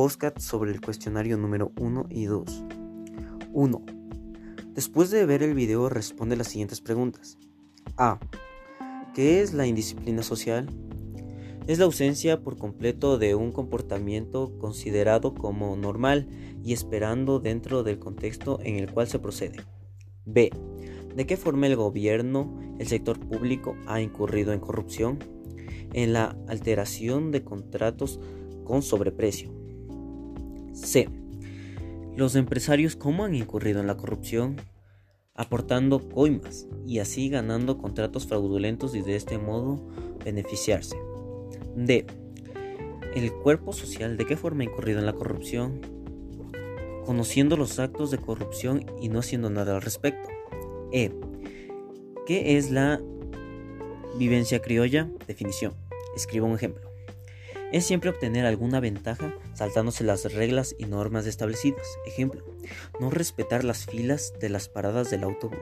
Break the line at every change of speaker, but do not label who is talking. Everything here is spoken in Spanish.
podcast sobre el cuestionario número 1 y 2. 1. Después de ver el video responde las siguientes preguntas. A. ¿Qué es la indisciplina social? Es la ausencia por completo de un comportamiento considerado como normal y esperando dentro del contexto en el cual se procede. B. ¿De qué forma el gobierno, el sector público ha incurrido en corrupción? En la alteración de contratos con sobreprecio. C. Los empresarios cómo han incurrido en la corrupción, aportando coimas y así ganando contratos fraudulentos y de este modo beneficiarse. D. El cuerpo social de qué forma ha incurrido en la corrupción, conociendo los actos de corrupción y no haciendo nada al respecto. E. ¿Qué es la vivencia criolla? Definición. Escribo un ejemplo es siempre obtener alguna ventaja saltándose las reglas y normas establecidas. Ejemplo, no respetar las filas de las paradas del autobús.